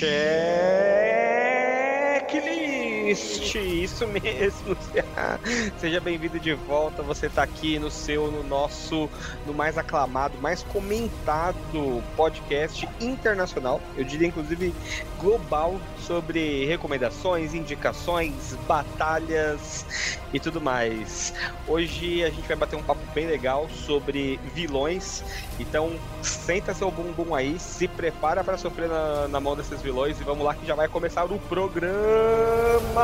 Share. Checklist, isso mesmo. Seja bem-vindo de volta. Você está aqui no seu, no nosso, no mais aclamado, mais comentado podcast internacional. Eu diria inclusive global sobre recomendações, indicações, batalhas e tudo mais. Hoje a gente vai bater um papo bem legal sobre vilões. Então, senta seu bumbum aí, se prepara para sofrer na, na mão desses vilões e vamos lá que já vai começar o programa.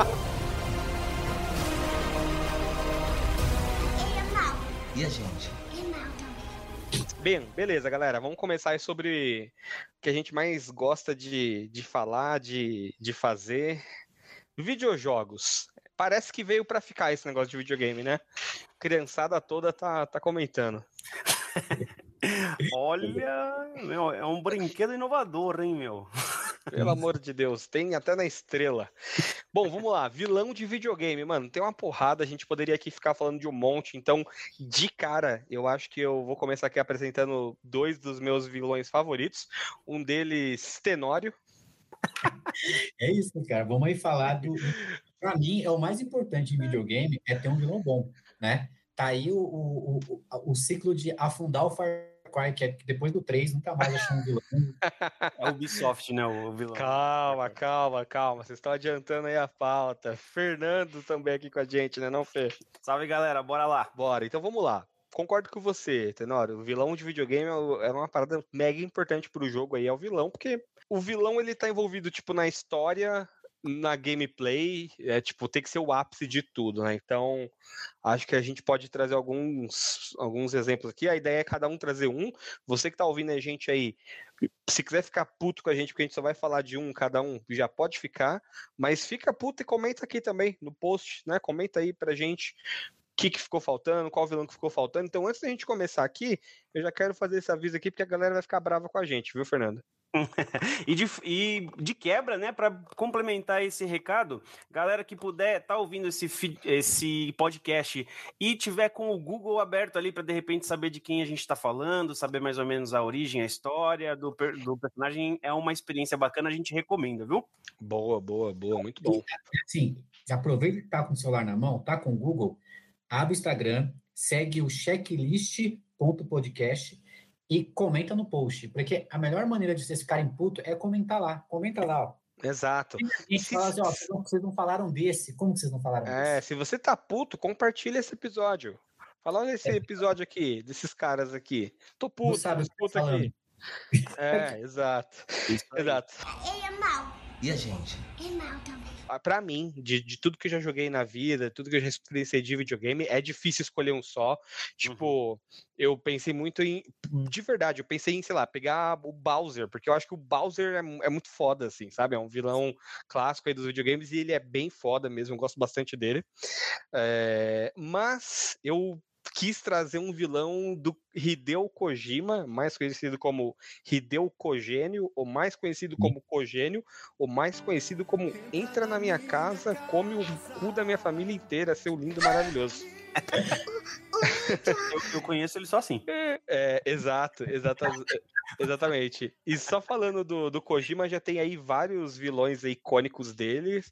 E a gente? Bem, beleza, galera. Vamos começar aí sobre o que a gente mais gosta de, de falar, de, de fazer. Videojogos. Parece que veio para ficar esse negócio de videogame, né? Criançada toda tá, tá comentando. Olha, meu, é um brinquedo inovador, hein, meu? Pelo amor de Deus, tem até na estrela. Bom, vamos lá. Vilão de videogame, mano, tem uma porrada. A gente poderia aqui ficar falando de um monte. Então, de cara, eu acho que eu vou começar aqui apresentando dois dos meus vilões favoritos. Um deles, Tenório. É isso, cara. Vamos aí falar do. Pra mim, é o mais importante em videogame é ter um vilão bom, né? Tá aí o, o, o, o ciclo de afundar o Far Cry, que é depois do 3 nunca mais achou um vilão. É o Ubisoft, né? O vilão. Calma, calma, calma. Vocês estão adiantando aí a pauta. Fernando também aqui com a gente, né, não, Fê? Salve, galera. Bora lá. Bora, então vamos lá. Concordo com você, Tenório. O vilão de videogame é uma parada mega importante pro jogo aí, é o vilão, porque o vilão ele tá envolvido, tipo, na história, na gameplay, é tipo, tem que ser o ápice de tudo, né? Então, acho que a gente pode trazer alguns, alguns exemplos aqui. A ideia é cada um trazer um. Você que tá ouvindo a gente aí, se quiser ficar puto com a gente, porque a gente só vai falar de um, cada um já pode ficar, mas fica puto e comenta aqui também no post, né? Comenta aí pra gente o que, que ficou faltando, qual vilão que ficou faltando. Então, antes da gente começar aqui, eu já quero fazer esse aviso aqui, porque a galera vai ficar brava com a gente, viu, Fernando? e, de, e de quebra, né, para complementar esse recado, galera que puder estar tá ouvindo esse, esse podcast e tiver com o Google aberto ali para de repente saber de quem a gente está falando, saber mais ou menos a origem, a história do, do personagem, é uma experiência bacana, a gente recomenda, viu? Boa, boa, boa, muito bom. Sim, aproveita que tá com o celular na mão, tá com o Google, abre o Instagram, segue o checklist.podcast e comenta no post, porque a melhor maneira de vocês ficarem puto é comentar lá. Comenta lá, ó. Exato. E fala assim, ó, vocês não falaram desse, como que vocês não falaram é, desse? É, se você tá puto, compartilha esse episódio. Fala nesse é. episódio aqui, desses caras aqui. Tô puto, não sabe tô puto aqui. É, exato. exato. Ele é mal. E a gente? É mal também para mim, de, de tudo que eu já joguei na vida, tudo que eu já experienciei de videogame, é difícil escolher um só. Tipo, uhum. eu pensei muito em. De verdade, eu pensei em, sei lá, pegar o Bowser, porque eu acho que o Bowser é, é muito foda, assim, sabe? É um vilão clássico aí dos videogames e ele é bem foda mesmo, eu gosto bastante dele. É, mas eu quis trazer um vilão do Hideo Kojima, mais conhecido como Hideo Kogênio, ou mais conhecido como Kogênio, ou mais conhecido como Entra na minha casa, come o cu da minha família inteira, seu lindo maravilhoso. eu, eu, conheço ele só assim. É, é exato, exata, exatamente. E só falando do, do Kojima, já tem aí vários vilões icônicos dele,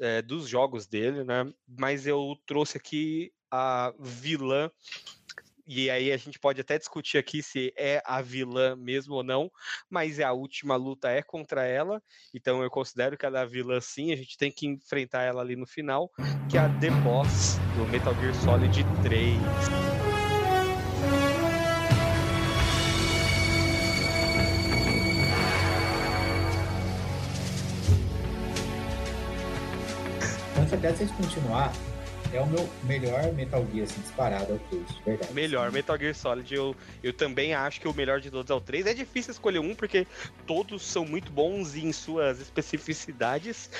é, dos jogos dele, né? Mas eu trouxe aqui a vilã e aí a gente pode até discutir aqui se é a vilã mesmo ou não, mas a última luta é contra ela, então eu considero que ela é a vilã sim, a gente tem que enfrentar ela ali no final, que é a The Boss do Metal Gear Solid 3. Antes até vocês continuar, é o meu melhor Metal Gear, assim, disparado, é o 3, de verdade. Melhor, Metal Gear Solid, eu, eu também acho que o melhor de todos é o 3. É difícil escolher um, porque todos são muito bons em suas especificidades,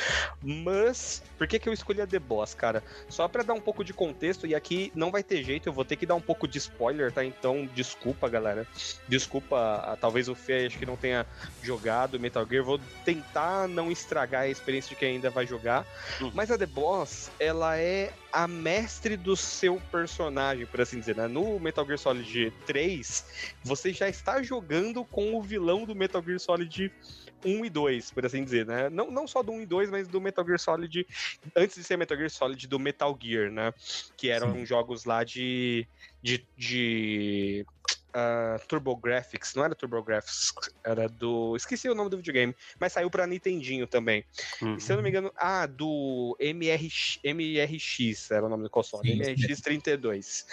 mas por que, que eu escolhi a The Boss, cara? Só para dar um pouco de contexto, e aqui não vai ter jeito, eu vou ter que dar um pouco de spoiler, tá? Então, desculpa, galera. Desculpa, talvez o Fê acho que não tenha jogado Metal Gear, vou tentar não estragar a experiência de quem ainda vai jogar. Hum. Mas a The Boss, ela é a a mestre do seu personagem, por assim dizer. Né? No Metal Gear Solid 3, você já está jogando com o vilão do Metal Gear Solid 1 e 2, por assim dizer, né? Não, não só do 1 e 2, mas do Metal Gear Solid, antes de ser Metal Gear Solid, do Metal Gear, né? Que eram Sim. jogos lá de. de, de uh, TurboGrafx, não era TurboGrafx, era do. Esqueci o nome do videogame, mas saiu pra Nintendinho também. Uhum. E, se eu não me engano, ah, do MRX, MRX era o nome do console, Sim, MRX32.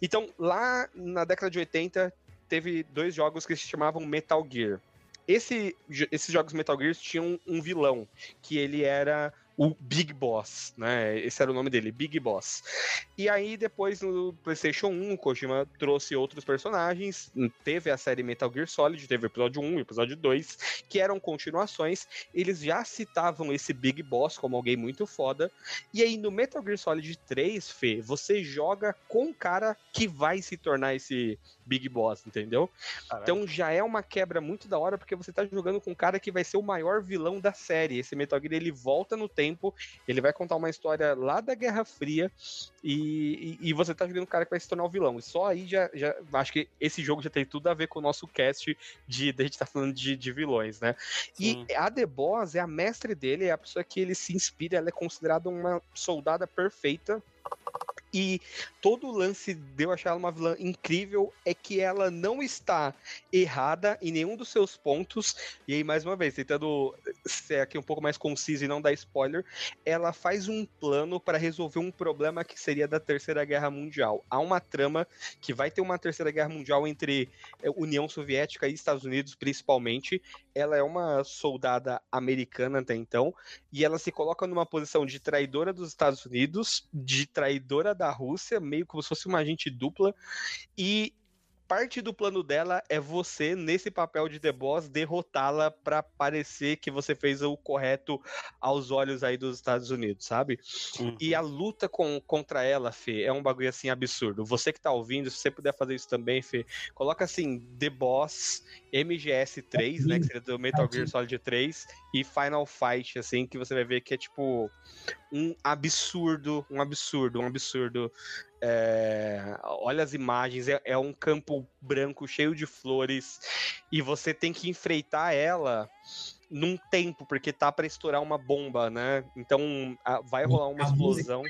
Então, lá na década de 80, teve dois jogos que se chamavam Metal Gear. Esse, esses jogos Metal Gear tinham um vilão, que ele era o Big Boss, né? Esse era o nome dele, Big Boss. E aí, depois, no PlayStation 1, o Kojima trouxe outros personagens. Teve a série Metal Gear Solid, teve o episódio 1 e o episódio 2, que eram continuações. Eles já citavam esse Big Boss como alguém muito foda. E aí, no Metal Gear Solid 3, Fê, você joga com o cara que vai se tornar esse Big Boss, entendeu? Então já é uma quebra muito da hora, porque você tá jogando com um cara que vai ser o maior vilão da série. Esse Metal Gear, ele volta no tempo, ele vai contar uma história lá da Guerra Fria, e, e, e você tá jogando um cara que vai se tornar o vilão. E só aí já, já acho que esse jogo já tem tudo a ver com o nosso cast de, de a gente tá falando de, de vilões, né? Sim. E a The Boss é a mestre dele, é a pessoa que ele se inspira, ela é considerada uma soldada perfeita e todo o lance de eu achar ela uma vilã incrível é que ela não está errada em nenhum dos seus pontos. E aí, mais uma vez, tentando ser aqui um pouco mais conciso e não dar spoiler, ela faz um plano para resolver um problema que seria da Terceira Guerra Mundial. Há uma trama que vai ter uma Terceira Guerra Mundial entre eh, União Soviética e Estados Unidos, principalmente. Ela é uma soldada americana até então, e ela se coloca numa posição de traidora dos Estados Unidos, de traidora da Rússia, meio como se fosse uma agente dupla, e parte do plano dela é você, nesse papel de The Boss, derrotá-la para parecer que você fez o correto aos olhos aí dos Estados Unidos, sabe? Uhum. E a luta com, contra ela, Fê, é um bagulho assim absurdo. Você que tá ouvindo, se você puder fazer isso também, Fê, coloca assim, The Boss, MGS3, né, que seria do Metal Gear Solid 3, e Final Fight, assim, que você vai ver que é tipo um absurdo, um absurdo, um absurdo é, olha as imagens, é, é, um campo branco cheio de flores e você tem que enfrentar ela num tempo, porque tá para estourar uma bomba, né? Então a, vai rolar uma explosão.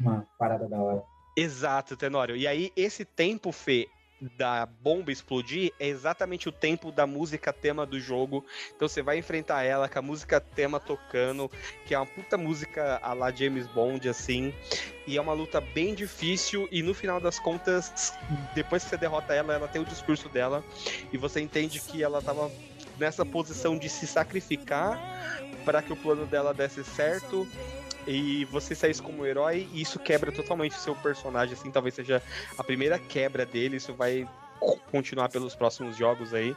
Uma parada da hora. Exato, Tenório. E aí, esse tempo, Fê, da bomba explodir é exatamente o tempo da música tema do jogo. Então você vai enfrentar ela com a música tema tocando, que é uma puta música a la James Bond, assim. E é uma luta bem difícil, e no final das contas, depois que você derrota ela, ela tem o discurso dela, e você entende que ela tava nessa posição de se sacrificar para que o plano dela desse certo e você saísse como herói, e isso quebra totalmente o seu personagem, assim, talvez seja a primeira quebra dele, isso vai continuar pelos próximos jogos aí.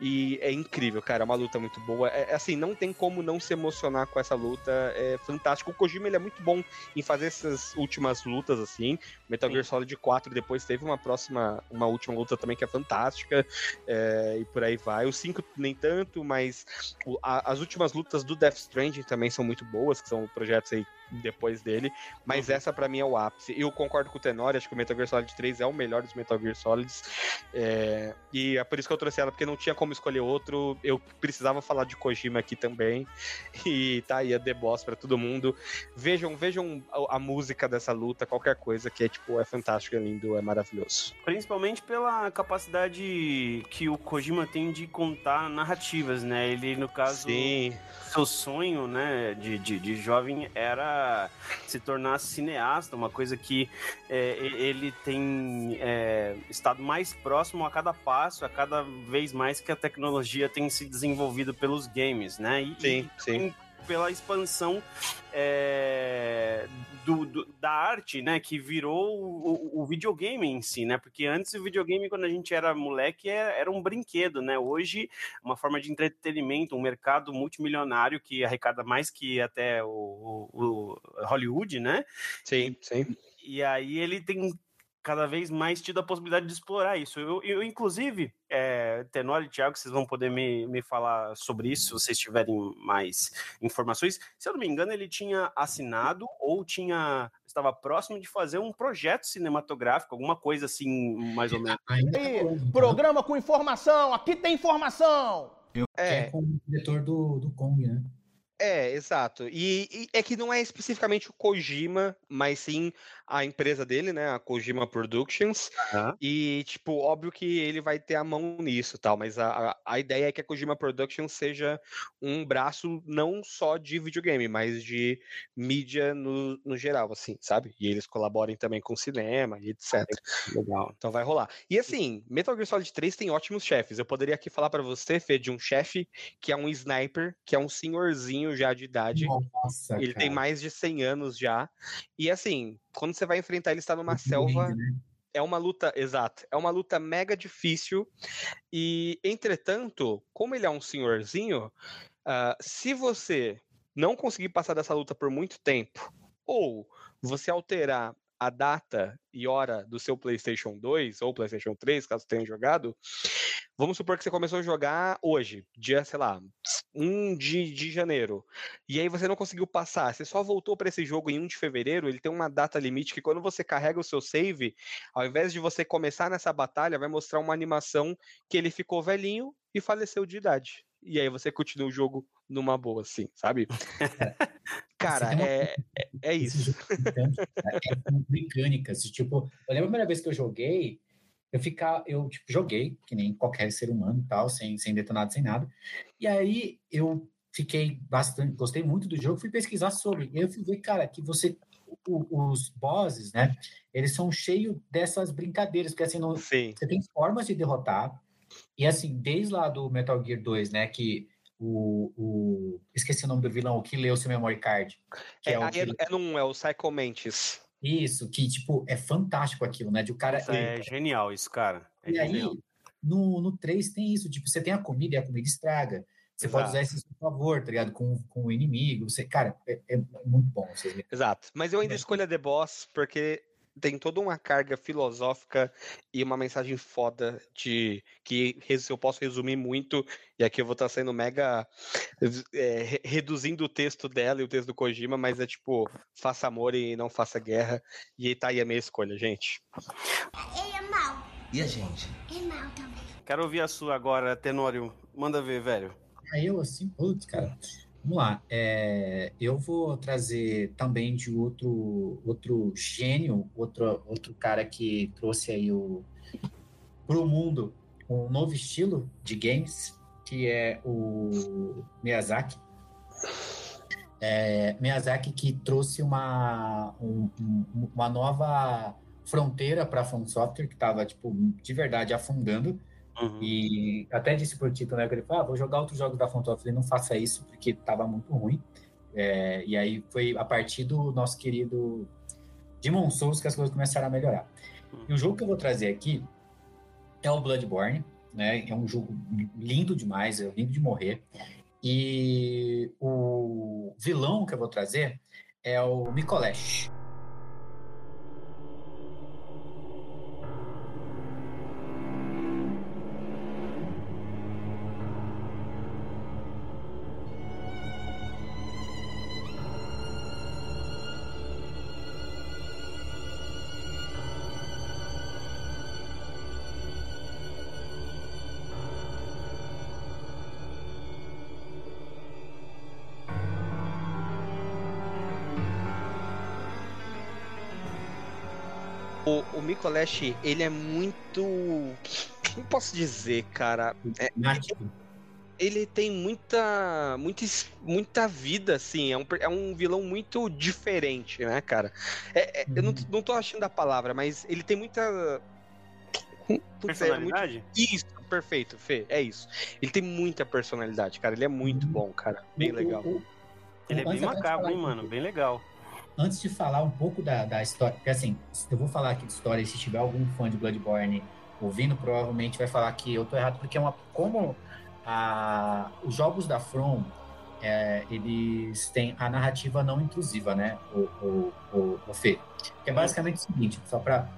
E é incrível, cara. É uma luta muito boa. É, é, assim, não tem como não se emocionar com essa luta. É fantástico. O Kojima ele é muito bom em fazer essas últimas lutas, assim. Metal Gear Solid 4 depois teve uma próxima, uma última luta também que é fantástica. É, e por aí vai. O 5 nem tanto, mas o, a, as últimas lutas do Death Stranding também são muito boas, que são projetos aí depois dele, mas uhum. essa para mim é o ápice. Eu concordo com o Tenor, acho que o Metal Gear Solid 3 é o melhor dos Metal Gear Solids, é, e é por isso que eu trouxe ela, porque não tinha como escolher outro, eu precisava falar de Kojima aqui também, e tá aí a The Boss pra todo mundo. Vejam, vejam a, a, música dessa luta, qualquer coisa, que é tipo, é fantástico, é lindo, é maravilhoso. Principalmente pela capacidade que o Kojima tem de contar narrativas, né? Ele, no caso, Sim. seu sonho, né, de, de, de jovem era se tornar cineasta, uma coisa que é, ele tem é, estado mais próximo a cada passo, a cada vez mais que a tecnologia tem se desenvolvido pelos games, né? E, sim, e, sim pela expansão é, do, do, da arte, né, que virou o, o, videogame em si, né, porque antes o videogame, quando a gente era moleque, era, era, um brinquedo, né, hoje uma forma de entretenimento, um mercado multimilionário que arrecada mais que até o, o Hollywood, né? Sim, sim. E aí ele tem cada vez mais tido a possibilidade de explorar isso. Eu, eu inclusive, é, Tenório e Thiago, vocês vão poder me, me falar sobre isso se vocês tiverem mais informações. Se eu não me engano, ele tinha assinado ou tinha estava próximo de fazer um projeto cinematográfico, alguma coisa assim, mais ou menos. Aí, programa com informação, aqui tem informação! Eu é com o diretor do, do Kong, né? É, exato. E, e, é que não é especificamente o Kojima, mas sim a empresa dele, né? A Kojima Productions. Uhum. E, tipo, óbvio que ele vai ter a mão nisso tal, mas a, a, ideia é que a Kojima Productions seja um braço não só de videogame, mas de mídia no, no geral, assim, sabe? E eles colaborem também com cinema e etc. Legal. Então vai rolar. E assim, Metal Gear Solid 3 tem ótimos chefes. Eu poderia aqui falar para você, Fê, de um chefe que é um sniper, que é um senhorzinho já de idade. Nossa, ele cara. tem mais de 100 anos já. E assim, quando você vai enfrentar ele está numa selva. Lindo, né? É uma luta, exato, é uma luta mega difícil. E, entretanto, como ele é um senhorzinho, uh, se você não conseguir passar dessa luta por muito tempo, ou você alterar a data e hora do seu PlayStation 2 ou PlayStation 3, caso tenha jogado, vamos supor que você começou a jogar hoje, dia, sei lá, 1 de, de janeiro, e aí você não conseguiu passar, você só voltou para esse jogo em 1 de fevereiro, ele tem uma data limite que quando você carrega o seu save, ao invés de você começar nessa batalha, vai mostrar uma animação que ele ficou velhinho e faleceu de idade. E aí você continua o jogo numa boa, assim, sabe? Cara, é, é, é, isso. É mecânicas. Tipo, eu lembro a primeira vez que eu joguei, eu ficar, eu tipo, joguei, que nem qualquer ser humano tal, sem, sem detonado, sem nada. E aí eu fiquei bastante, gostei muito do jogo, fui pesquisar sobre. E eu fui ver, cara, que você os bosses, né? Eles são cheios dessas brincadeiras, porque assim, não, você tem formas de derrotar. E assim, desde lá do Metal Gear 2, né, que o, o, esqueci o nome do vilão, o que leu seu memory card. Que é, é, o é, é, é o Psycho Mantis. Isso, que, tipo, é fantástico aquilo, né? De o cara. é genial isso, cara. É e genial. aí, no, no 3 tem isso, tipo, você tem a comida e a comida estraga. Você Exato. pode usar isso a favor, tá ligado? Com, com o inimigo. Você, cara, é, é muito bom. Exato. Mas eu ainda escolho a The Boss porque tem toda uma carga filosófica e uma mensagem foda de que eu posso resumir muito, e aqui eu vou estar sendo mega é, reduzindo o texto dela e o texto do Kojima, mas é tipo, faça amor e não faça guerra, e tá aí a minha escolha, gente. Ele é mal. E a gente? É mal também. Quero ouvir a sua agora, Tenório. Manda ver, velho. Aí eu assim, putz, cara. Vamos lá. É, eu vou trazer também de outro, outro gênio, outro, outro cara que trouxe aí o pro mundo um novo estilo de games, que é o Miyazaki. É, Miyazaki que trouxe uma, um, uma nova fronteira para a From Software, que estava, tipo, de verdade afundando Uhum. E até disse pro Tito, né, que ele falou, ah, vou jogar outros jogos da Fontoff. Eu falei, não faça isso, porque tava muito ruim. É, e aí foi a partir do nosso querido Demon Souls que as coisas começaram a melhorar. Uhum. E o jogo que eu vou trazer aqui é o Bloodborne, né? É um jogo lindo demais, é lindo de morrer. E o vilão que eu vou trazer é o Mikolesh. Micolash, ele é muito. Como posso dizer, cara? É, ele tem muita, muita, muita vida, assim. É um, é um vilão muito diferente, né, cara? É, é, uhum. Eu não, uhum. não tô achando a palavra, mas ele tem muita. Personalidade? É muito... Isso, perfeito, Fê. É isso. Ele tem muita personalidade, cara. Ele é muito uhum. bom, cara. Bem legal. Ele é bem macabro, hein, mano? Bem legal antes de falar um pouco da, da história, porque assim, eu vou falar aqui de história, e se tiver algum fã de Bloodborne ouvindo, provavelmente vai falar que eu tô errado, porque é uma. Como a, os jogos da From, é, eles têm a narrativa não intrusiva, né? O, o, o, o Fê. Que é basicamente o seguinte, só para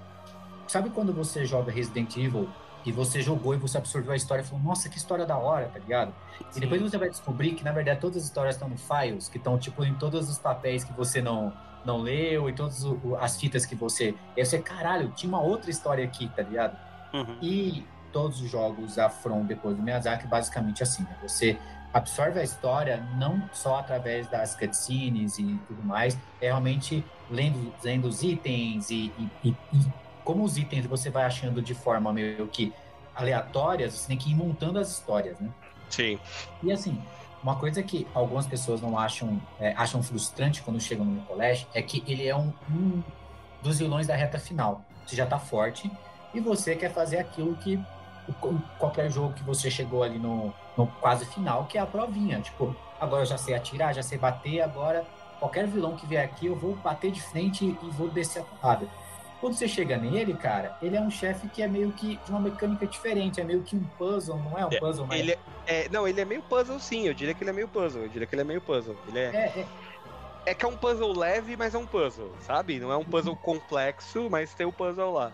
sabe quando você joga Resident Evil e você jogou e você absorveu a história e falou, nossa, que história da hora, tá ligado? E depois você vai descobrir que, na verdade, todas as histórias estão no files, que estão, tipo, em todos os papéis que você não, não leu e todas as fitas que você. E você, caralho, tinha uma outra história aqui, tá ligado? Uhum. E todos os jogos da From depois do Miyazaki, basicamente assim, né? Você absorve a história não só através das cutscenes e tudo mais, é realmente lendo, lendo os itens e, e- e- e como os itens você vai achando de forma meio que aleatórias, você tem que ir montando as histórias, né? Sim. E assim, uma coisa que algumas pessoas não acham, é, acham frustrante quando chegam no colégio é que ele é um, um dos vilões da reta final. Você já tá forte e você quer fazer aquilo que qualquer jogo que você chegou ali no, no quase final, que é a provinha. Tipo, agora eu já sei atirar, já sei bater, agora qualquer vilão que vier aqui eu vou bater de frente e vou descer a porrada. Quando você chega nele, cara, ele é um chefe que é meio que de uma mecânica diferente, é meio que um puzzle, não é um É, puzzle, mas Ele é, é- não, ele é meio puzzle sim, eu diria que ele é meio puzzle, eu diria que ele é meio puzzle. Ele é, é, é, é que é um puzzle leve, mas é um puzzle, sabe? Não é um puzzle complexo, mas tem o puzzle lá.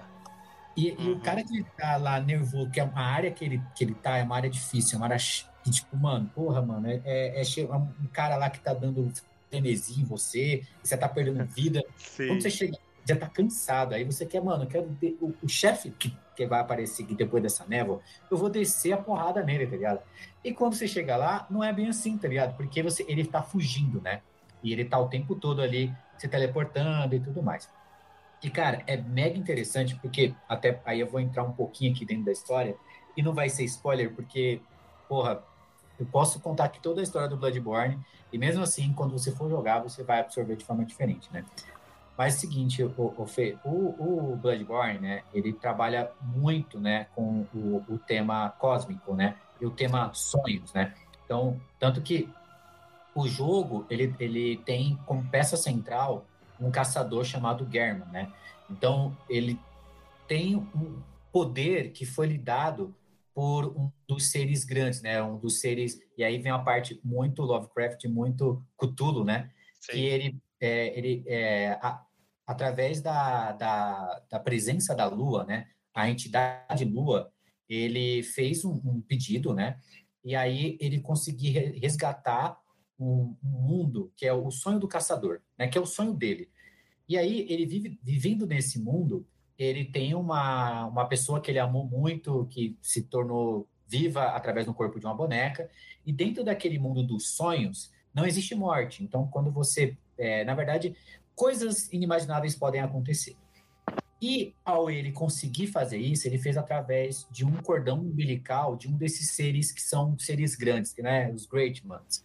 E, e Uhum. o cara que tá lá nervoso, que é uma área que ele, que ele tá, é uma área difícil, é uma área. que, tipo, mano, porra, mano, é, é, é é um cara lá que tá dando frenesi em você, você tá perdendo vida. Sim. Quando você chega, já tá cansado. Aí você quer, mano, eu quero de- o, o chefe que, que vai aparecer aqui depois dessa névoa, eu vou descer a porrada nele, tá ligado? E quando você chega lá, não é bem assim, tá ligado? Porque você, ele tá fugindo, né? E ele tá o tempo todo ali se teleportando e tudo mais. E, cara, é mega interessante, porque até aí eu vou entrar um pouquinho aqui dentro da história, e não vai ser spoiler, porque, porra, eu posso contar aqui toda a história do Bloodborne, e mesmo assim, quando você for jogar, você vai absorver de forma diferente, né? Mas é o seguinte, o, o, Fê, o, o Bloodborne, né, ele trabalha muito, né, com o, o tema cósmico, né, e o tema sonhos, né? Então, tanto que o jogo, ele, ele tem como peça central um caçador chamado German, né? Então, ele tem um poder que foi lhe dado por um dos seres grandes, né? Um dos seres... E aí vem uma parte muito Lovecraft, muito Cthulhu, né? que ele, é, ele é, a- através da, da, da presença da Lua, né, a entidade Lua, ele fez um, um pedido, né, e aí ele conseguiu re- resgatar um, um mundo que é o sonho do caçador, né, que é o sonho dele. E aí ele vive vivendo nesse mundo, ele tem uma, uma pessoa que ele amou muito, que se tornou viva através do corpo de uma boneca, e dentro daquele mundo dos sonhos, não existe morte. Então, quando você. É, na verdade, coisas inimagináveis podem acontecer. E ao ele conseguir fazer isso, ele fez através de um cordão umbilical de um desses seres que são seres grandes, né? Os Great Ones.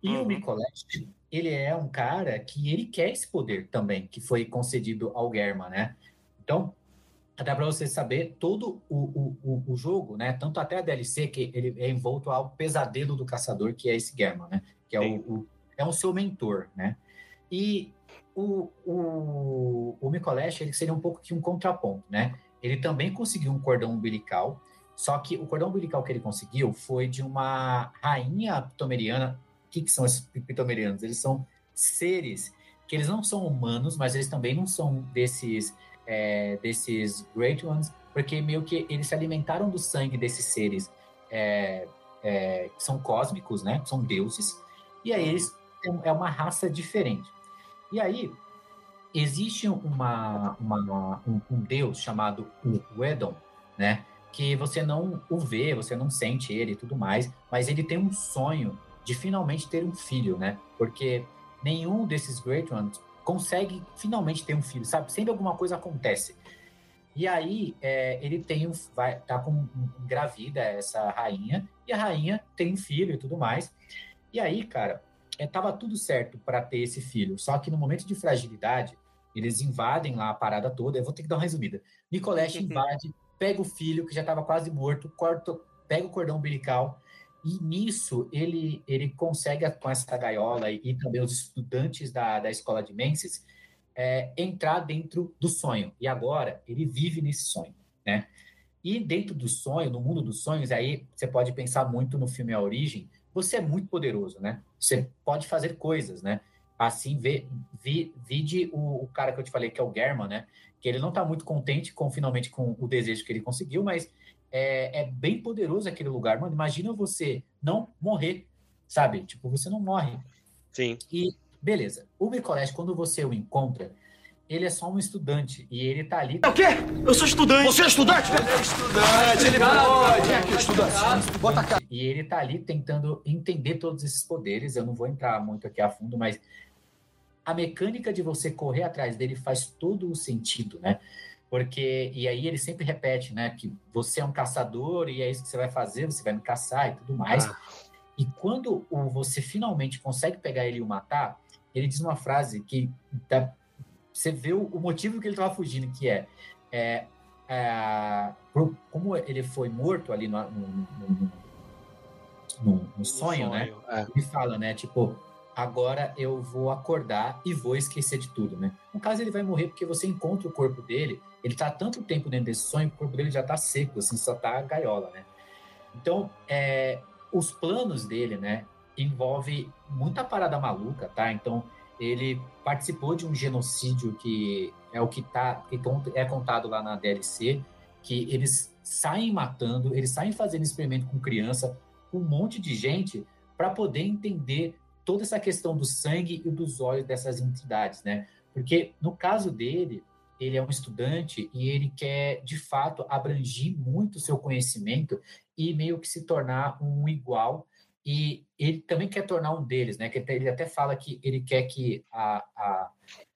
E o Uhum. Nicolette, ele é um cara que ele quer esse poder também, que foi concedido ao Germa, né? Então, até para você saber, todo o, o, o, o jogo, né? Tanto até a DLC, que ele é envolto ao pesadelo do caçador, que é esse Germa, né? Que é, o, o- é um seu mentor, né? E o, o, o Micolash, ele seria um pouco que um contraponto, né? Ele também conseguiu um cordão umbilical, só que o cordão umbilical que ele conseguiu foi de uma rainha pitomeriana. O que, que são esses pitomerianos? Eles são seres que eles não são humanos, mas eles também não são desses, é, desses Great Ones, porque meio que eles se alimentaram do sangue desses seres é, é, que são cósmicos, né? São deuses. E aí eles é uma raça diferente. E aí existe uma, uma- um, um deus chamado o Edom, né? Que você não o vê, você não sente ele e tudo mais, mas ele tem um sonho de finalmente ter um filho, né? Porque nenhum desses Great Ones consegue finalmente ter um filho, sabe? Sempre alguma coisa acontece. E aí é, ele tem um, vai, tá com um- engravida essa rainha e a rainha tem um filho e tudo mais. E aí, cara, é, tava tudo certo para ter esse filho. Só que no momento de fragilidade, eles invadem lá a parada toda. Eu vou ter que dar uma resumida. Nicolette invade, pega o filho que já estava quase morto, corta, pega o cordão umbilical e nisso ele ele consegue com essa gaiola e, e também os estudantes da, da escola de Menses é, entrar dentro do sonho. E agora ele vive nesse sonho, né? E dentro do sonho, no mundo dos sonhos, aí você pode pensar muito no filme A Origem. Você é muito poderoso, né? Você pode fazer coisas, né? Assim, vê, vi, vide o, o cara que eu te falei, que é o German, né? que ele não está muito contente com finalmente com o desejo que ele conseguiu, mas é, é bem poderoso aquele lugar. Mano, imagina você não morrer, sabe? Tipo, você não morre. Sim. E beleza, o Micoleste, quando você o encontra, ele é só um estudante e ele tá ali. É o quê? Eu sou estudante. Você é estudante? Ele é estudante. Ele pode. É que é estudante. Bota a cara. E ele tá ali tentando entender todos esses poderes. Eu não vou entrar muito aqui a fundo, mas a mecânica de você correr atrás dele faz todo o sentido, né? Porque, e aí ele sempre repete, né? Que você é um caçador e é isso que você vai fazer, você vai me caçar e tudo mais. Ah. E quando o- você finalmente consegue pegar ele e o matar, ele diz uma frase que dá- você vê o, o motivo que ele estava fugindo, que é, é, é, como ele foi morto ali no, no, no- no- no sonho, né? É. Ele fala, né? Tipo, agora eu vou acordar e vou esquecer de tudo, né? No caso, ele vai morrer porque você encontra o corpo dele, ele tá tanto tempo dentro desse sonho que o corpo dele já tá seco, assim, só tá a gaiola, né? Então, é, os planos dele, né, envolve muita parada maluca, tá? Então, ele participou de um genocídio que é o que tá que é contado lá na DLC, que eles saem matando, eles saem fazendo experimento com criança, com um monte de gente para poder entender toda essa questão do sangue e dos olhos dessas entidades, né? Porque no caso dele, ele é um estudante e ele quer, de fato, abrangir muito o seu conhecimento e meio que se tornar um igual. E ele também quer tornar um deles, né? Que ele até fala que ele quer que a, a-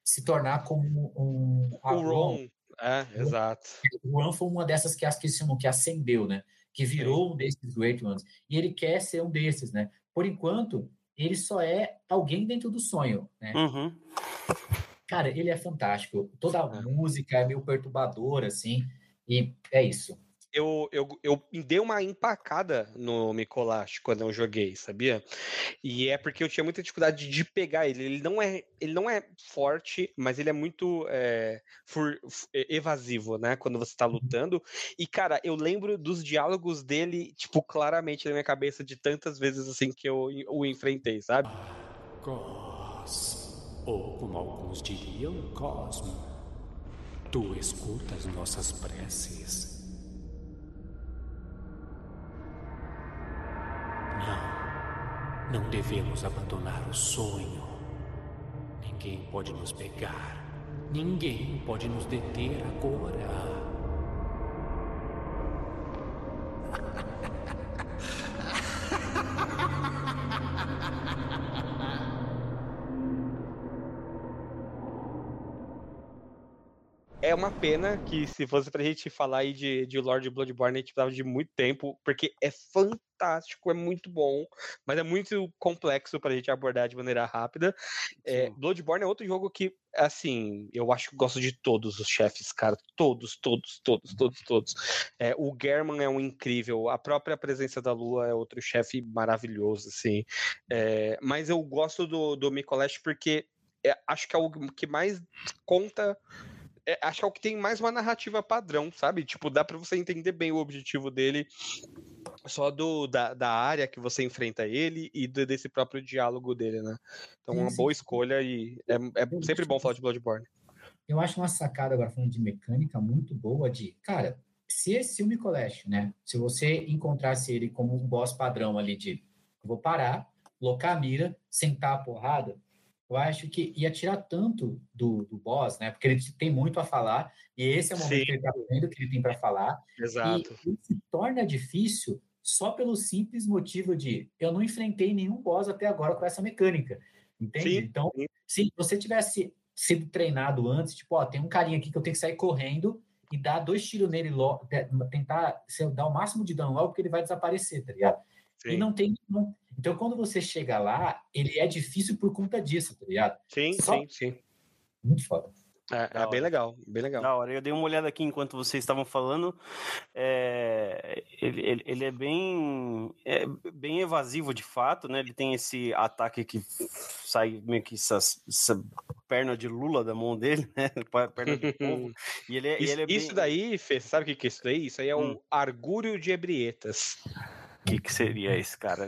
se tornar como um a O Ron. É, exato. o Ron foi uma dessas que as que chamam que acendeu, né? Que virou um desses Great Ones. E ele quer ser um desses, né? Por enquanto, ele só é alguém dentro do sonho, né? Uhum. Cara, ele é fantástico. Toda a É. música é meio perturbadora, assim. E é isso. Eu, eu, eu dei uma empacada no Micolash quando eu joguei, sabia? E é porque eu tinha muita dificuldade de pegar ele. Ele não é, ele não é forte, mas ele é muito é, fur- evasivo, né? Quando você tá lutando. E, cara, eu lembro dos diálogos dele, tipo, claramente na minha cabeça de tantas vezes assim que eu o enfrentei, sabe? Cos, ou como alguns diriam, Cosmo. Tu escutas nossas preces. Não, devemos abandonar o sonho. Ninguém pode nos pegar. Ninguém pode nos deter agora. Uma pena que se fosse pra gente falar aí de, de Lord Bloodborne, a gente precisava de muito tempo, porque é fantástico, é muito bom, mas é muito complexo pra gente abordar de maneira rápida. É. Bloodborne é outro jogo que, assim, eu acho que gosto de todos os chefes, cara. Todos, todos, todos, todos, todos. É, o German é um incrível, a própria presença da Lua é outro chefe maravilhoso, assim. É, mas eu gosto do, do Micolash porque é, acho que é o que mais conta é, acho que é o que tem mais uma narrativa padrão, sabe? Tipo, dá pra você entender bem o objetivo dele só do, da, da área que você enfrenta ele e do- desse próprio diálogo dele, né? Então, Sim, uma sim, boa escolha e é, é sempre bom falar de Bloodborne. Eu acho uma sacada, agora falando de mecânica, muito boa de, cara, se esse o Micolash, né? Se você encontrasse ele como um boss padrão ali de vou parar, locar a mira, sentar a porrada, eu acho que ia tirar tanto do, do boss, né? Porque ele tem muito a falar, e esse é o momento Sim. que ele tá vendo que ele tem para falar, Exato. e se torna difícil só pelo simples motivo de eu não enfrentei nenhum boss até agora com essa mecânica. Entende? Sim, então, sim. se você tivesse sido treinado antes, tipo, ó, tem um carinha aqui que eu tenho que sair correndo e dar dois tiros nele logo, tentar dar o máximo de dano logo, porque ele vai desaparecer, tá ligado? E Sim, não tem. Não. Então, quando você chega lá, ele é difícil por conta disso, tá ligado? sim, só- sim, sim. Muito foda. É, é bem legal, bem legal. Da hora. Eu dei uma olhada aqui enquanto vocês estavam falando. É, ele, ele- ele é bem, é bem evasivo de fato, né? Ele tem esse ataque que sai meio que essa, essa perna de lula da mão dele, né? Perna de povo. E ele, é- e Isso, ele é bem... isso daí, Fê, sabe o que que é isso daí? Isso aí é Hum. o Argúrio de Ebrietas. Que, que seria esse cara?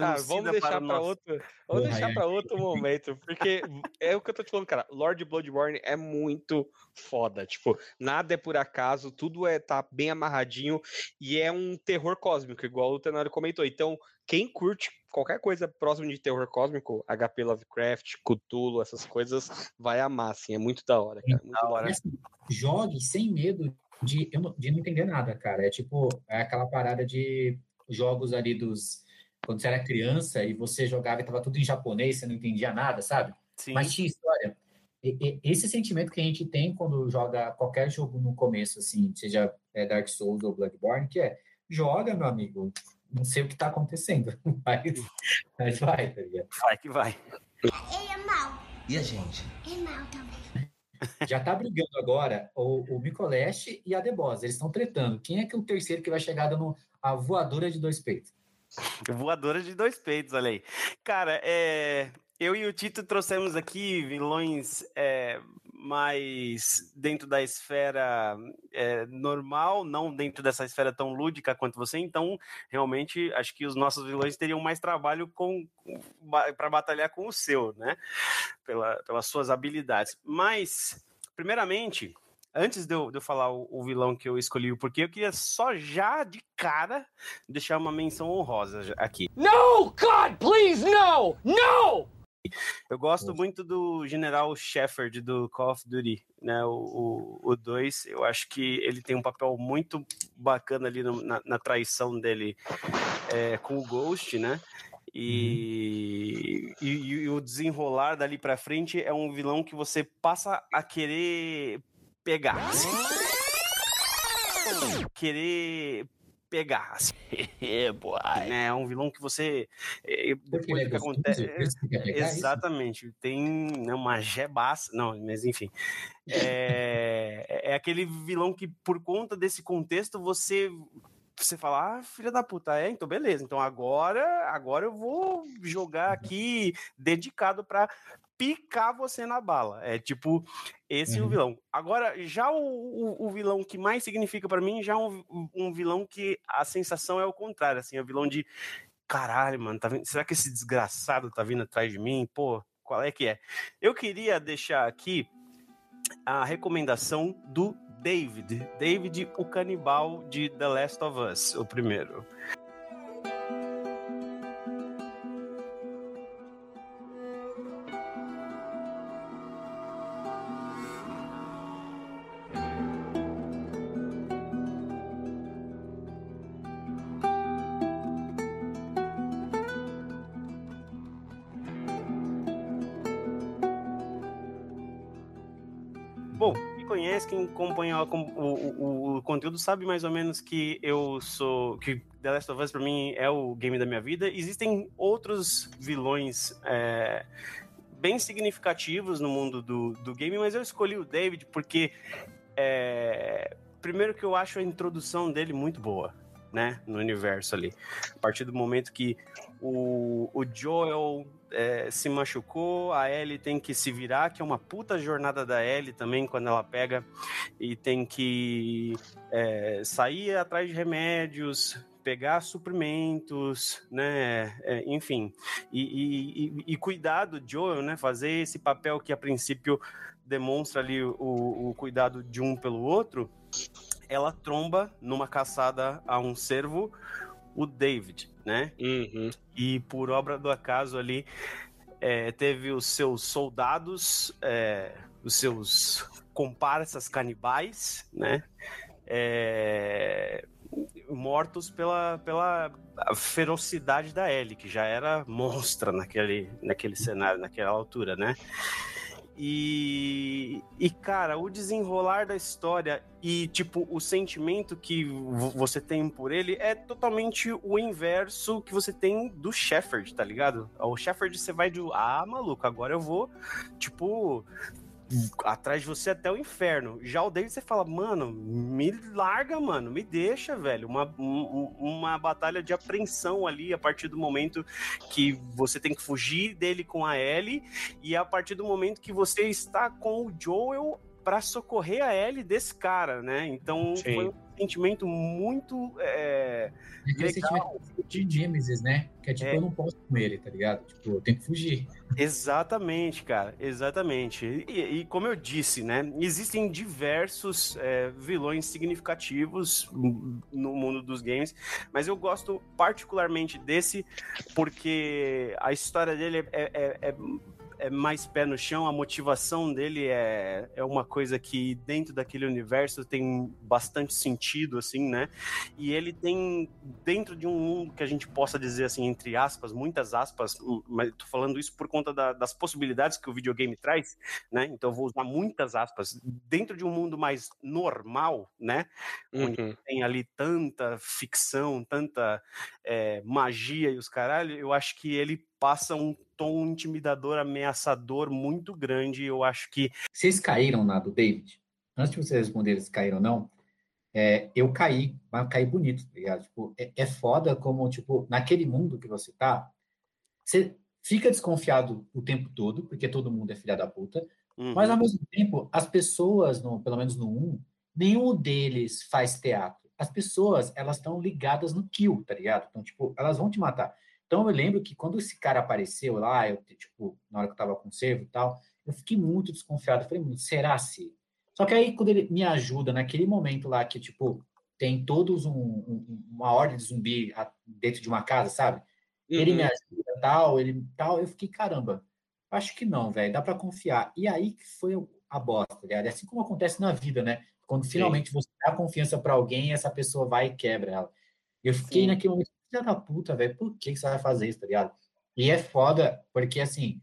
Ah, vamos deixar para outro, vamos deixar para outro momento, porque é o que eu tô te falando, cara. Lord Bloodborne é muito foda, tipo, nada é por acaso, tudo é tá bem amarradinho e é um terror cósmico, igual o Tenório comentou. Então, quem curte qualquer coisa próximo de terror cósmico, HP Lovecraft, Cthulhu, essas coisas, vai amar, assim, é muito da hora, cara. Muito da hora. Assim, jogue sem medo de, de não entender nada, cara. É tipo, é aquela parada de jogos ali dos. Quando você era criança e você jogava e tava tudo em japonês, você não entendia nada, sabe? Sim. Mas tinha história. E, e, esse sentimento que a gente tem quando joga qualquer jogo no começo, assim, seja é, Dark Souls ou Bloodborne, que é joga, meu amigo, não sei o que tá acontecendo, mas, mas vai, tá ligado? Vai que vai. Ele é mau. E a gente? É mau também. Já tá brigando agora o, o Micoleste e a Debosa. Eles estão tretando. Quem é que é o terceiro que vai chegar dando a voadora de dois peitos? Voadora de dois peitos, olha aí. Cara, é, eu e o Tito trouxemos aqui vilões é, mais dentro da esfera é, normal, não dentro dessa esfera tão lúdica quanto você. Então, realmente, acho que os nossos vilões teriam mais trabalho com para batalhar com o seu, né? Pela, pelas suas habilidades. Mas, primeiramente, antes de eu, de eu falar o, o, vilão que eu escolhi o porquê, eu queria só já de cara deixar uma menção honrosa aqui. No, God, please, no! No! Eu gosto muito do General Shepard do Call of Duty, né? O 2, eu acho que ele tem um papel muito bacana ali no, na, na, traição dele é, com o Ghost, né? E, uhum. e, e, o desenrolar dali para frente é um vilão que você passa a querer pegar. Querer pegar. Assim. é, é um vilão que você. Eh, depois que acontece. Exatamente. Isso? Tem né, uma jebaça. Não, mas enfim. É, é aquele vilão que, por conta desse contexto, você você fala, ah, filha da puta, é, então beleza. Então agora, agora eu vou jogar uhum. aqui dedicado para picar você na bala. É tipo, esse uhum. é o vilão. Agora, já o, o, o vilão que mais significa para mim, já é um, um vilão que a sensação é o contrário, assim, é o vilão de caralho, mano, tá vendo? será que esse desgraçado tá vindo atrás de mim? Pô, qual é que é? Eu queria deixar aqui a recomendação do David. David, o canibal de The Last of Us, o primeiro. Acompanha o, o, o, conteúdo sabe mais ou menos que eu sou. que The Last of Us pra mim é o game da minha vida. Existem outros vilões. É, bem significativos no mundo do, do game, mas eu escolhi o David porque é, primeiro que eu acho a introdução dele muito boa, né, no universo ali. A partir do momento que o, o Joel é, se machucou, a Ellie tem que se virar, que é uma puta jornada da Ellie também, quando ela pega e tem que é, sair atrás de remédios, pegar suprimentos, né, é, enfim, e, e, e, cuidar do Joel, né, fazer esse papel que a princípio demonstra ali o, o cuidado de um pelo outro, ela tromba numa caçada a um cervo o David, né? Uhum. E por obra do acaso ali, é, teve os seus soldados, é, os seus comparsas canibais, né? É, mortos pela, pela ferocidade da Ellie, que já era monstra naquele, naquele cenário, naquela altura, né? E, e, cara, o desenrolar da história e, tipo, o sentimento que você tem por ele é totalmente o inverso que você tem do Shepard, tá ligado? O Shepard você vai de, ah, maluco, agora eu vou, tipo, atrás de você até o inferno. Já o David você fala, mano, me larga, mano, me deixa, velho. Uma, um, uma batalha de apreensão ali a partir do momento que você tem que fugir dele com a Ellie e a partir do momento que você está com o Joel para socorrer a Ellie desse cara, né? Então foi, sentimento muito é, Aquele legal. sentimento de Nemesis, né? Que é tipo, É. eu não posso com ele, tá ligado? Tipo, eu tenho que fugir. Exatamente, cara, exatamente. E, e como eu disse, né, existem diversos é, vilões significativos no mundo dos games, mas eu gosto particularmente desse porque a história dele é, é- é- mais pé no chão, a motivação dele é, é uma coisa que dentro daquele universo tem bastante sentido, assim, né? E ele tem, dentro de um mundo que a gente possa dizer assim, entre aspas, muitas aspas, mas eu tô falando isso por conta da- das possibilidades que o videogame traz, né? Então vou usar muitas aspas. Dentro de um mundo mais normal, né? Onde Uhum. tem ali tanta ficção, tanta é, magia e os caralho, eu acho que ele passa um tom intimidador, ameaçador muito grande. Eu acho que Vocês caíram na do David? Antes de vocês responderem se caíram ou não, é, eu caí, mas caí bonito, tá ligado? Tipo, é, é foda como, tipo, naquele mundo que você tá, você fica desconfiado o tempo todo, porque todo mundo é filha da puta, mas uhum, ao mesmo tempo, as pessoas, no, pelo menos no 1, nenhum deles faz teatro. As pessoas, elas estão ligadas no kill, tá ligado? Então, tipo, elas vão te matar. Então, eu lembro que quando esse cara apareceu lá, eu, tipo, na hora que eu tava com o servo e tal, eu fiquei muito desconfiado. Eu falei, "Mano, será se? Só que aí, quando ele me ajuda, naquele momento lá que, tipo, tem todos um, um- uma ordem de zumbi dentro de uma casa, sabe? Ele me Uhum. ajuda, tal, ele tal, eu fiquei, caramba, acho que não, velho, dá pra confiar. E aí que foi a bosta, tá ligado? É assim como acontece na vida, né? Quando finalmente você dá confiança pra alguém, essa pessoa vai e quebra ela. Eu fiquei Sim. naquele momento, filha da puta, velho, por que que você vai fazer isso, tá ligado? E é foda, porque assim,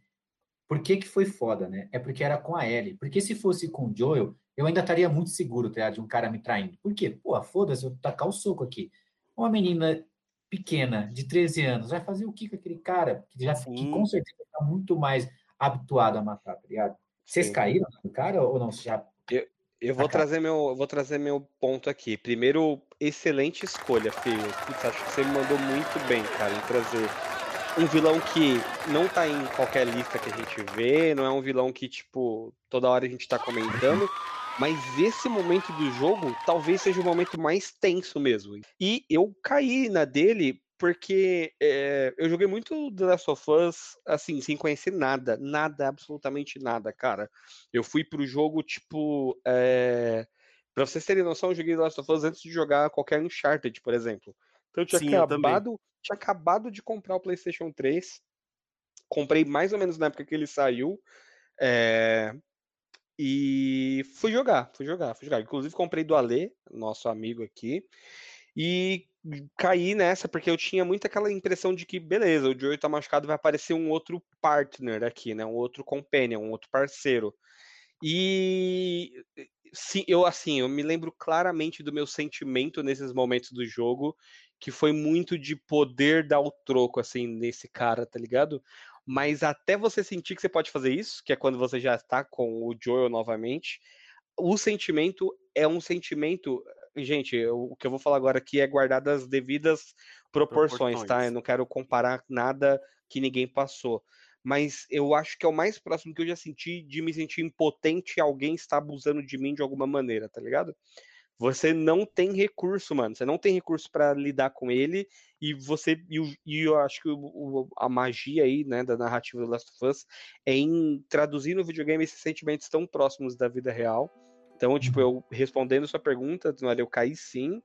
por que que foi foda, né? É porque era com a Ellie. Porque se fosse com o Joel, eu ainda estaria muito seguro, tá ligado? De um cara me traindo. Por quê? Pô, foda-se, eu vou tacar o soco aqui. Uma menina pequena, de 13 anos, vai fazer o que com aquele cara? Que, já, que com certeza está muito mais habituado a matar, tá ligado? Vocês Sim. caíram no cara ou não? Você já... Eu vou Ah, cara. trazer meu, eu vou trazer meu ponto aqui. Primeiro, excelente escolha, filho. Putz, acho que você mandou muito bem, cara, em trazer um vilão que não tá em qualquer lista que a gente vê, não é um vilão que, tipo, toda hora a gente tá comentando, mas esse momento do jogo talvez seja o momento mais tenso mesmo. E eu caí na dele porque é, eu joguei muito The Last of Us, assim, sem conhecer nada, nada, absolutamente nada, cara. Eu fui pro jogo, tipo. É... Pra vocês terem noção, eu joguei Last of Us antes de jogar qualquer Uncharted, por exemplo. Então eu tinha Sim, eu acabado. tinha acabado de comprar o PlayStation 3. Comprei mais ou menos na época que ele saiu. é, E fui jogar, fui jogar, fui jogar. Inclusive comprei do Alê, nosso amigo aqui. E caí nessa porque eu tinha muito aquela impressão de que, beleza, o Joey tá machucado, vai aparecer um outro partner aqui, né? Um outro companion, um outro parceiro. E sim, eu assim, eu me lembro claramente do meu sentimento nesses momentos do jogo, que foi muito de poder dar o troco assim nesse cara, tá ligado? Mas até você sentir que você pode fazer isso, que é quando você já está com o Joel novamente, o sentimento é um sentimento, gente, eu- o que eu vou falar agora aqui é guardar das devidas proporções, tá? Proporções. Eu não quero comparar nada que ninguém passou mas eu acho que é o mais próximo que eu já senti de me sentir impotente e alguém está abusando de mim de alguma maneira, tá ligado? Você não tem recurso, mano. Você não tem recurso para lidar com ele e você e, e eu acho que o- o- a magia aí, né, da narrativa do Last of Us é em traduzir no videogame esses sentimentos tão próximos da vida real. Então, tipo, eu respondendo sua pergunta, eu caí sim.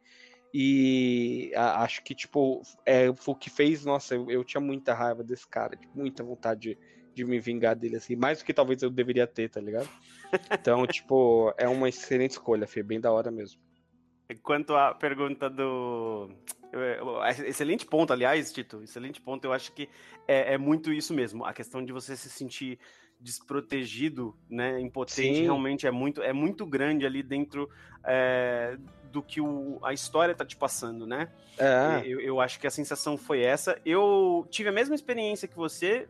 E acho que, tipo, é, o que fez, nossa, eu, eu tinha muita raiva desse cara, tipo, muita vontade de, de me vingar dele, assim, mais do que talvez eu deveria ter, tá ligado? Então, tipo, é uma excelente escolha, Fê, bem da hora mesmo. Quanto à pergunta do. é, Excelente ponto, aliás, Tito. Excelente ponto. Eu acho que é, é muito isso mesmo. A questão de você se sentir desprotegido, né, impotente, Sim. realmente é muito, é muito grande ali dentro é, do que o, a história tá te passando, né? É, Eu, eu acho que a sensação foi essa. Eu tive a mesma experiência que você.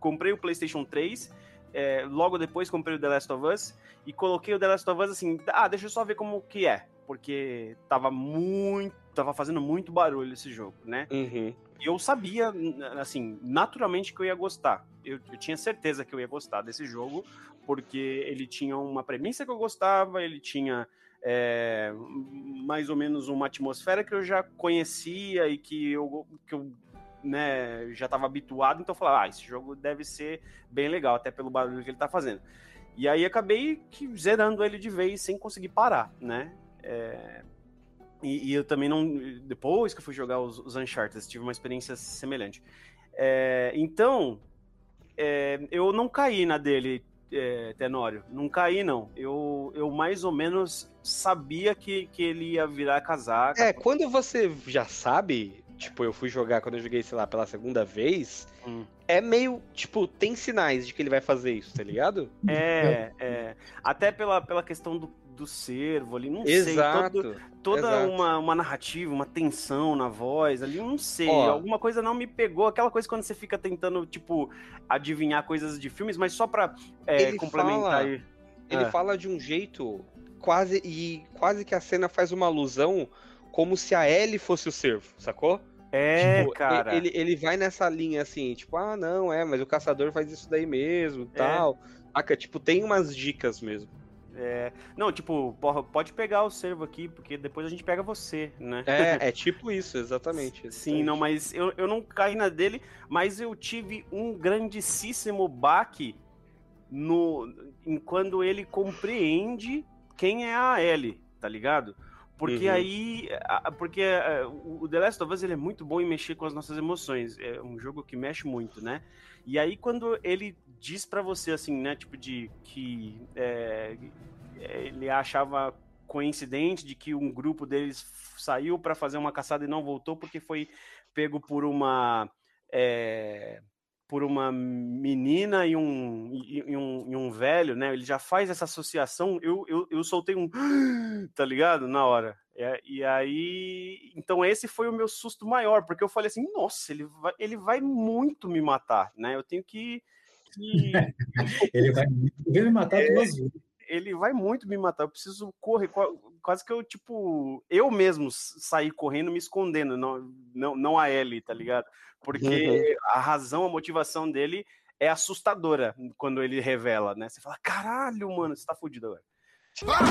Comprei o PlayStation 3. é, logo depois comprei o The Last of Us. E coloquei o The Last of Us assim. Ah, deixa eu só ver como que é. Porque tava muito. Tava fazendo muito barulho esse jogo, né? uhum, E eu sabia, assim, naturalmente que eu ia gostar. Eu, eu tinha certeza que eu ia gostar desse jogo, porque ele tinha uma premissa que eu gostava, ele tinha é, mais ou menos uma atmosfera que eu já conhecia e que eu, que eu né, já estava habituado, então eu falava, ah, esse jogo deve ser bem legal, até pelo barulho que ele está fazendo. E aí acabei que, zerando ele de vez sem conseguir parar, né? É, e, e, eu também não. Depois que eu fui jogar os, os Uncharted, tive uma experiência semelhante. É, então, é, eu não caí na dele, é, Tenório. Não caí, não. Eu, eu mais ou menos sabia que, que ele ia virar casaca. É, quando você já sabe, tipo, eu fui jogar quando eu joguei, sei lá, pela segunda vez, hum. É meio, tipo, tem sinais de que ele vai fazer isso, tá ligado? É, é. Até pela, pela questão do, do servo ali, não exato, sei. Todo, toda exato. Uma, uma narrativa, uma tensão na voz ali, não sei. Ó, alguma coisa não me pegou. Aquela coisa quando você fica tentando, tipo, adivinhar coisas de filmes, mas só pra é, complementar fala, aí. Ele é. fala de um jeito quase. E quase que a cena faz uma alusão como se a Ellie fosse o servo, sacou? É, tipo, cara. Ele, ele vai nessa linha assim, tipo, ah, não, é, mas o caçador faz isso daí mesmo, é. tal. Saca? Tipo, tem umas dicas mesmo. É, não, tipo, pode pegar o servo aqui, porque depois a gente pega você, né? É, é tipo isso, exatamente. exatamente. Sim, não, mas eu, eu não caí na dele, mas eu tive um grandíssimo baque no, em quando ele compreende quem é a Ellie, tá ligado? Porque uhum. aí. Porque é, o The Last of Us ele é muito bom em mexer com as nossas emoções. É um jogo que mexe muito, né? E aí, quando ele diz para você, assim, né? Tipo, de que é, ele achava coincidente de que um grupo deles saiu para fazer uma caçada e não voltou porque foi pego por uma. É, por uma menina e um, e, um, e um velho, né? Ele já faz essa associação. Eu, eu, eu soltei um. Tá ligado? Na hora. É, e aí. Então, esse foi o meu susto maior, porque eu falei assim: nossa, ele vai, ele vai muito me matar, né? Eu tenho que. que... ele vai me matar duas vezes. Ele vai muito me matar. Eu preciso correr. Quase que eu, tipo, eu mesmo sair correndo, me escondendo, não, não, não a Ellie, tá ligado? Porque uhum. a razão, a motivação dele é assustadora quando ele revela, né? Você fala, caralho, mano, você tá fudido agora. Para!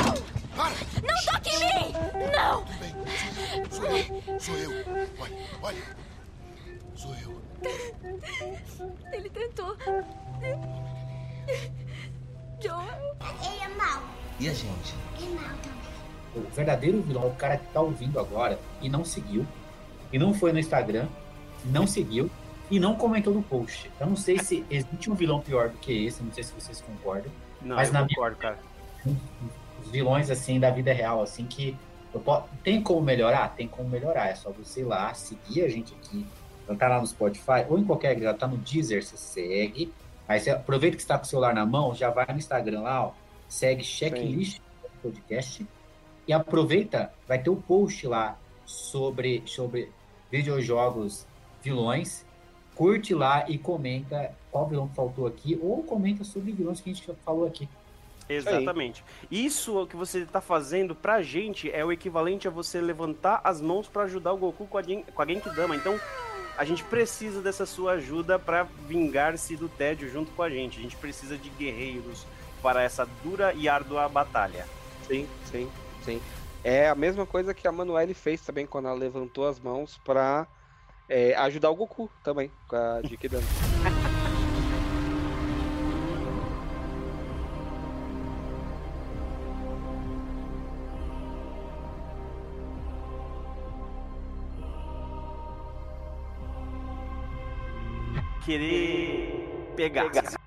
Para! Não toque em mim! Não! Tudo bem, sou eu. Sou eu. Olha, olha. Sou eu. Ele tentou. Joel. Ele é mau. E a gente? É mau também. O verdadeiro vilão, o cara que tá ouvindo agora e não seguiu, e não foi no Instagram, não seguiu e não comentou no post. Eu não sei se existe um vilão pior do que esse, não sei se vocês concordam. Não, mas eu na concordo, minha... cara. Os vilões, assim, da vida real, assim, que posso... tem como melhorar? Tem como melhorar. É só você ir lá, seguir a gente aqui. Então tá lá no Spotify ou em qualquer agregador, tá no Deezer, você segue. Aí você aproveita que está com o celular na mão, já vai no Instagram lá, ó, segue checklist do podcast e aproveita, vai ter o um post lá sobre, sobre videojogos vilões, curte lá e comenta qual vilão faltou aqui, ou comenta sobre vilões que a gente falou aqui. Exatamente. Isso o que você está fazendo pra gente é o equivalente a você levantar as mãos para ajudar o Goku com a, com a Genkidama. Então, a gente precisa dessa sua ajuda para vingar-se do tédio junto com a gente. A gente precisa de guerreiros para essa dura e árdua batalha. Sim, sim, sim. É a mesma coisa que a Manuele fez também quando ela levantou as mãos para é, ajudar o Goku também, com a Jikidama. Querer pegar. pegar.